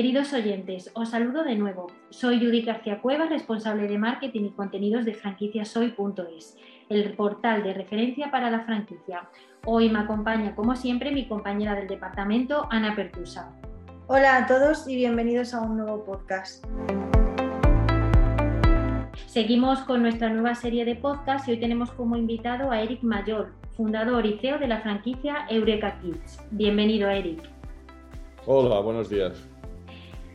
Queridos oyentes, os saludo de nuevo. Soy Judy García Cuevas, responsable de marketing y contenidos de franquiciasoy.es, el portal de referencia para la franquicia. Hoy me acompaña, como siempre, mi compañera del departamento, Ana Pertusa. Hola a todos y bienvenidos a un nuevo podcast. Seguimos con nuestra nueva serie de podcast y hoy tenemos como invitado a Eric Mayor, fundador y CEO de la franquicia Eureka Kids. Bienvenido, Eric. Hola, buenos días.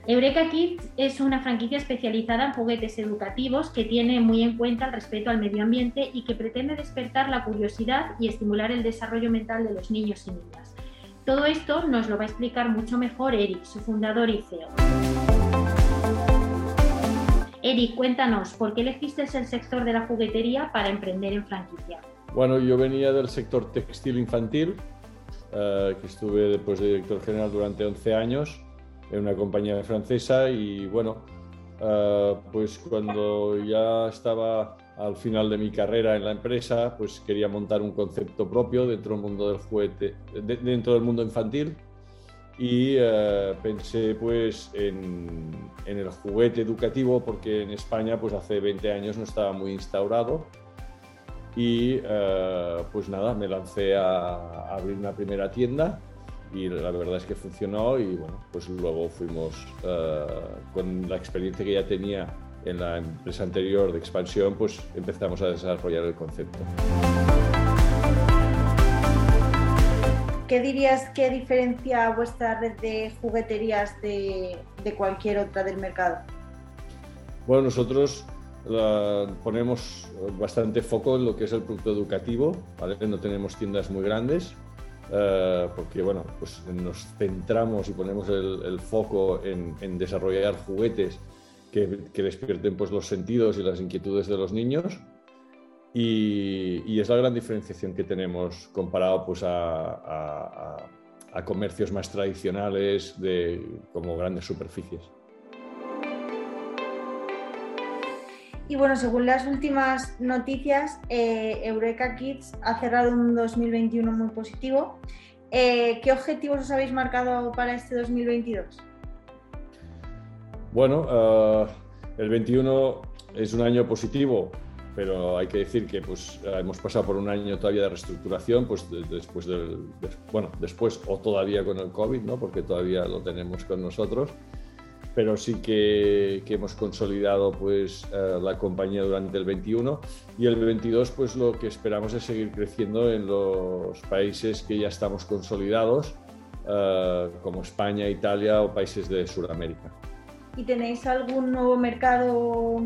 Eureka Kids es una franquicia especializada en juguetes educativos que tiene muy en cuenta el respeto al medio ambiente y que pretende despertar la curiosidad y estimular el desarrollo mental de los niños y niñas. Todo esto nos lo va a explicar mucho mejor Eric, su fundador y CEO. Eric, cuéntanos, ¿por qué elegiste el sector de la juguetería para emprender en franquicia? Bueno, yo venía del sector textil infantil, eh, que estuve después de director general durante 11 años en una compañía francesa y bueno, uh, pues cuando ya estaba al final de mi carrera en la empresa, pues quería montar un concepto propio dentro del mundo del juguete, de, dentro del mundo infantil y uh, pensé pues en, el juguete educativo porque en España pues hace 20 años no estaba muy instaurado y uh, pues nada, me lancé a abrir una primera tienda y la verdad es que funcionó y bueno, pues luego fuimos uh, con la experiencia que ya tenía en la empresa anterior de expansión, pues empezamos a desarrollar el concepto. ¿Qué dirías que diferencia vuestra red de jugueterías de, de cualquier otra del mercado? Bueno, nosotros la, ponemos bastante foco en lo que es el producto educativo, ¿vale? no tenemos tiendas muy grandes, eh, porque bueno, pues nos centramos y ponemos el, el foco en, en, desarrollar juguetes que, que, despierten pues, los sentidos y las inquietudes de los niños. Y, y es la gran diferenciación que tenemos comparado pues, a, a, a comercios más tradicionales de, como grandes superficies. Y bueno, según las últimas noticias, eh, Eureka Kids ha cerrado un 2021 muy positivo. Eh, ¿Qué objetivos os habéis marcado para este 2022? Bueno, uh, el 21 es un año positivo, pero hay que decir que pues, hemos pasado por un año todavía de reestructuración, pues de, después del, de, bueno, después o todavía con el COVID, ¿no? porque todavía lo tenemos con nosotros pero sí que, que hemos consolidado pues, uh, la compañía durante el 21 y el 22 pues lo que esperamos es seguir creciendo en los países que ya estamos consolidados, uh, como España, Italia o países de Sudamérica. ¿Y tenéis algún nuevo mercado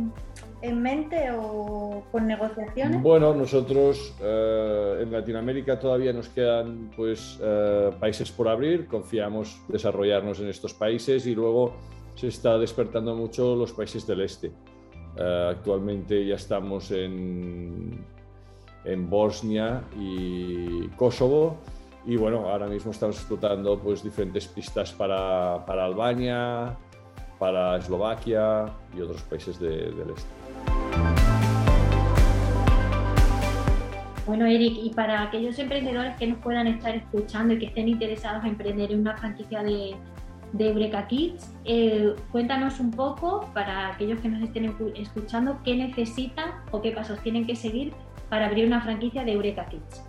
en mente o con negociaciones? Bueno, nosotros uh, en Latinoamérica todavía nos quedan pues, países por abrir, confiamos desarrollarnos en estos países y luego se está despertando mucho los países del este. Uh, actualmente ya estamos en, en, Bosnia y Kosovo y bueno, ahora mismo estamos explotando pues diferentes pistas para, para Albania, para Eslovaquia y otros países de, del este. Bueno, Eric, y para aquellos emprendedores que nos puedan estar escuchando y que estén interesados en emprender en una franquicia de, de Eureka Kids. Eh, cuéntanos un poco, para aquellos que nos estén escuchando, qué necesitan o qué pasos tienen que seguir para abrir una franquicia de Eureka Kids.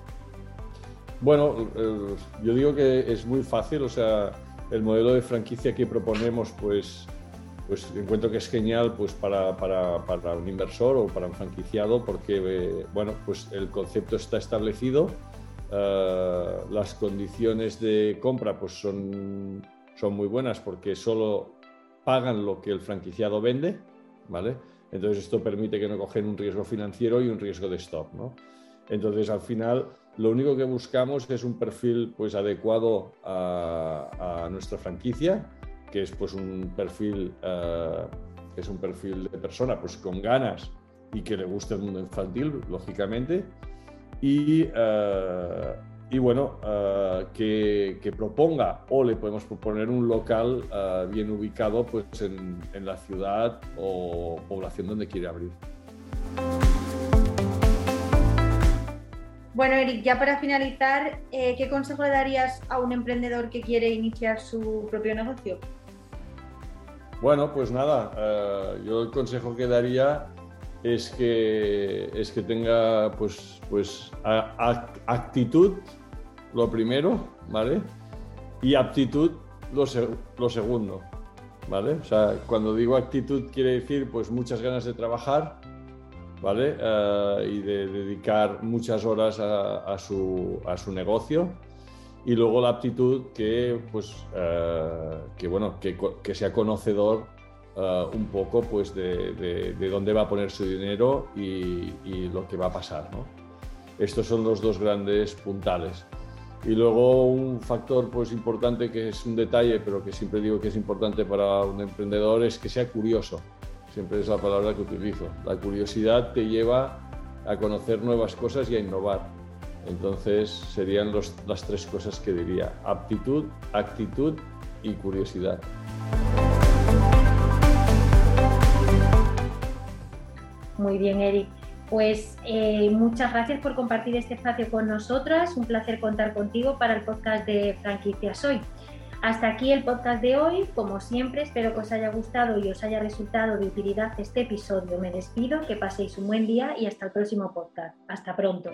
Bueno, eh, yo digo que es muy fácil, o sea, el modelo de franquicia que proponemos, pues, pues encuentro que es genial pues, para, para, para un inversor o para un franquiciado, porque, eh, bueno, pues el concepto está establecido, las condiciones de compra pues son son muy buenas porque solo pagan lo que el franquiciado vende, ¿vale? Entonces esto permite que no cogen un riesgo financiero y un riesgo de stock, ¿no? Entonces al final lo único que buscamos es un perfil pues adecuado a, nuestra franquicia, que es pues un perfil que es un perfil de persona pues con ganas y que le guste el mundo infantil, lógicamente, y uh, y bueno, uh, que, que, proponga o le podemos proponer un local uh, bien ubicado pues, en, en, la ciudad o población donde quiere abrir. Bueno, Eric, ya para finalizar, eh, ¿qué consejo le darías a un emprendedor que quiere iniciar su propio negocio? Bueno, pues nada, eh, yo el consejo que daría es que, es que tenga pues, pues actitud, lo primero, ¿vale? Y aptitud, lo, segundo, ¿vale? O sea, cuando digo actitud quiere decir pues muchas ganas de trabajar, ¿vale? Eh, y de dedicar muchas horas a, su, a, su, negocio. Y luego la aptitud que, pues, eh, que, bueno, que, que sea conocedor eh, un poco pues, de, de, dónde va a poner su dinero y, y, lo que va a pasar. ¿no? Estos son los dos grandes puntales. Y luego un factor pues, importante que es un detalle, pero que siempre digo que es importante para un emprendedor, es que sea curioso siempre es la palabra que utilizo. La curiosidad te lleva a conocer nuevas cosas y a innovar. Entonces serían las tres cosas que diría, aptitud, actitud y curiosidad. Muy bien, Eric. Pues eh, muchas gracias por compartir este espacio con nosotras. Un placer contar contigo para el podcast de Franquicias Hoy. Hasta aquí el podcast de hoy. Como siempre, espero que os haya gustado y os haya resultado de utilidad este episodio. Me despido, que paséis un buen día y hasta el próximo podcast. Hasta pronto.